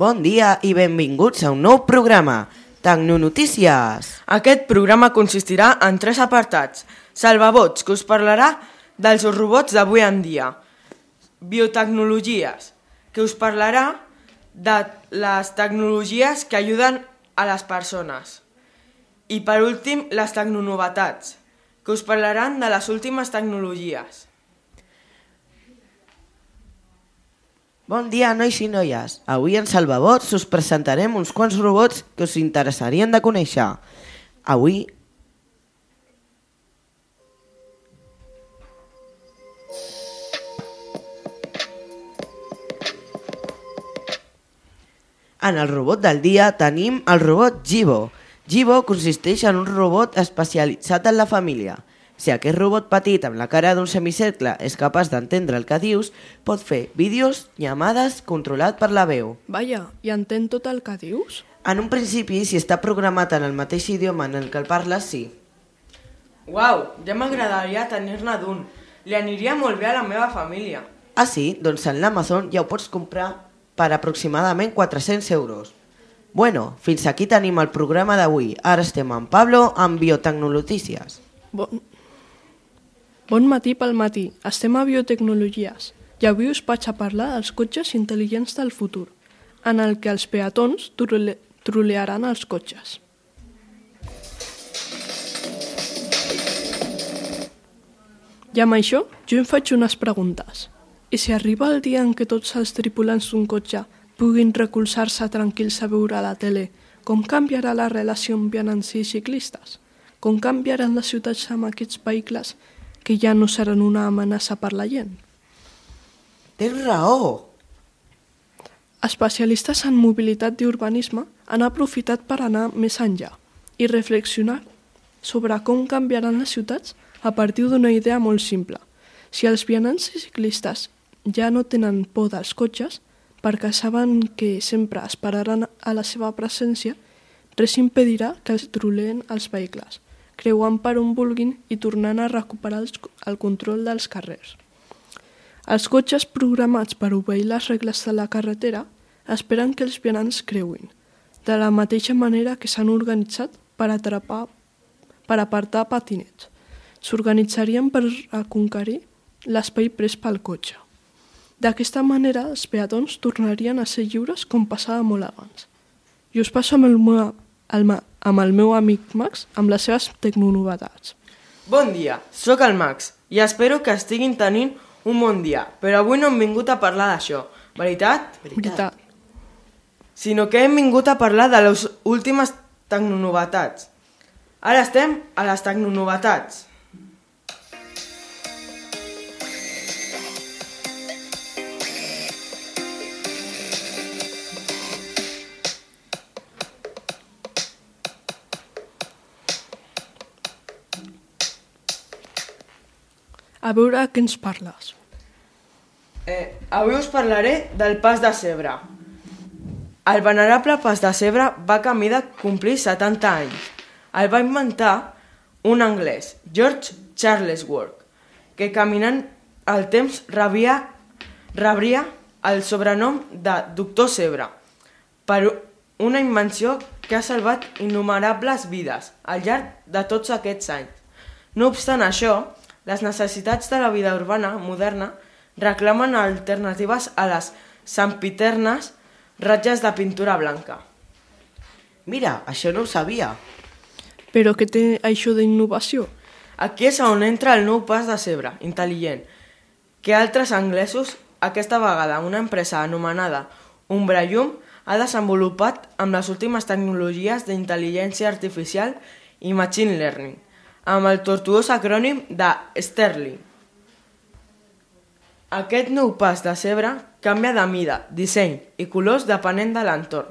Bon dia i benvinguts a un nou programa, Tecnonotícies. Aquest programa consistirà en tres apartats. Salvabots, que us parlarà dels robots d'avui en dia. Biotecnologies, que us parlarà de les tecnologies que ajuden a les persones. I per últim, les tecnonovetats, que us parlaran de les últimes tecnologies. Bon dia, nois i noies. Avui en Salvabots us presentarem uns quants robots que us interessarien de conèixer. Avui... En el robot del dia tenim el robot Gibo. Gibo consisteix en un robot especialitzat en la família. Si aquest robot petit amb la cara d'un semicercle és capaç d'entendre el que dius, pot fer vídeos, llamades, controlat per la veu. Vaja, i entén tot el que dius? En un principi, si està programat en el mateix idioma en el que el parles, sí. Uau, ja m'agradaria tenir-ne d'un. Li aniria molt bé a la meva família. Ah, sí? Doncs en l'Amazon ja ho pots comprar per aproximadament 400 euros. Bueno, fins aquí tenim el programa d'avui. Ara estem amb Pablo amb Biotecnolotícies. Bon... Bon matí pel matí. Estem a Biotecnologies i avui us vaig a parlar dels cotxes intel·ligents del futur, en el que els peatons trole trolearan els cotxes. I amb això, jo em faig unes preguntes. I si arriba el dia en què tots els tripulants d'un cotxe puguin recolzar-se tranquils a veure la tele, com canviarà la relació amb vianants i ciclistes? Com canviaran les ciutats amb aquests vehicles que ja no seran una amenaça per la gent? Tens raó! Especialistes en mobilitat i urbanisme han aprofitat per anar més enllà i reflexionar sobre com canviaran les ciutats a partir d'una idea molt simple. Si els vianants i ciclistes ja no tenen por dels cotxes, perquè saben que sempre esperaran a la seva presència, res impedirà que els troleen els vehicles, creuant per on vulguin i tornant a recuperar els, el control dels carrers. Els cotxes programats per obeir les regles de la carretera esperen que els vianants creuin, de la mateixa manera que s'han organitzat per atrapar per apartar patinets. S'organitzarien per a conquerir l'espai pres pel cotxe. D'aquesta manera, els peatons tornarien a ser lliures com passava molt abans. I us passo amb el el, amb el meu amic Max amb les seves tecnonovetats. Bon dia, sóc el Max i espero que estiguin tenint un bon dia, però avui no hem vingut a parlar d'això, veritat? Veritat. Sinó que hem vingut a parlar de les últimes tecnonovetats. Ara estem a les tecnonovetats. A veure què ens parles. Eh, avui us parlaré del pas de Cebre. El venerable pas de Cebre va camí de complir 70 anys. El va inventar un anglès, George Charles Work, que caminant el temps rebia, rebria el sobrenom de Doctor Cebre per una invenció que ha salvat innumerables vides al llarg de tots aquests anys. No obstant això, les necessitats de la vida urbana moderna reclamen alternatives a les sempiternes ratges de pintura blanca. Mira, això no ho sabia. Però què té això d'innovació? Aquí és on entra el nou pas de Cebre, intel·ligent, que altres anglesos, aquesta vegada una empresa anomenada Umbrallum, ha desenvolupat amb les últimes tecnologies d'intel·ligència artificial i machine learning, amb el tortuós acrònim de Sterling. Aquest nou pas de cebre canvia de mida, disseny i colors depenent de l'entorn.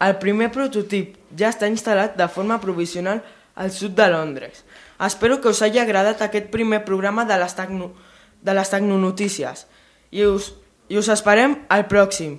El primer prototip ja està instal·lat de forma provisional al sud de Londres. Espero que us hagi agradat aquest primer programa de les, tecno, de les Tecnonotícies i us, i us esperem al pròxim.